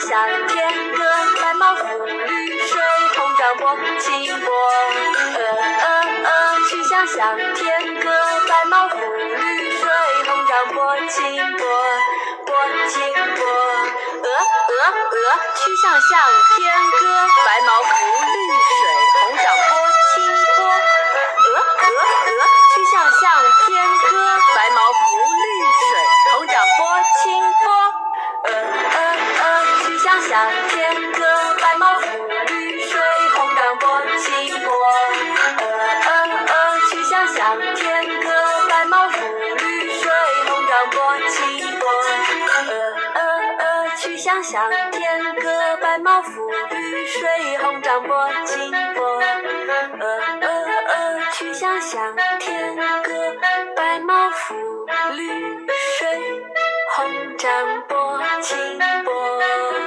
向天歌白毛浮绿水红掌拨清波鹅鹅鹅曲项向天歌白毛浮绿水红掌拨清波拨清波鹅鹅鹅曲项向天歌。呃，曲项向天歌，白毛浮绿水，红掌拨清波。呃呃呃，曲项向天歌，白毛浮绿水，红掌拨清波。呃呃呃，曲项向天歌，白毛浮绿水，红掌拨清波。呃呃呃，曲项向天歌，白毛浮绿水，红掌拨清波。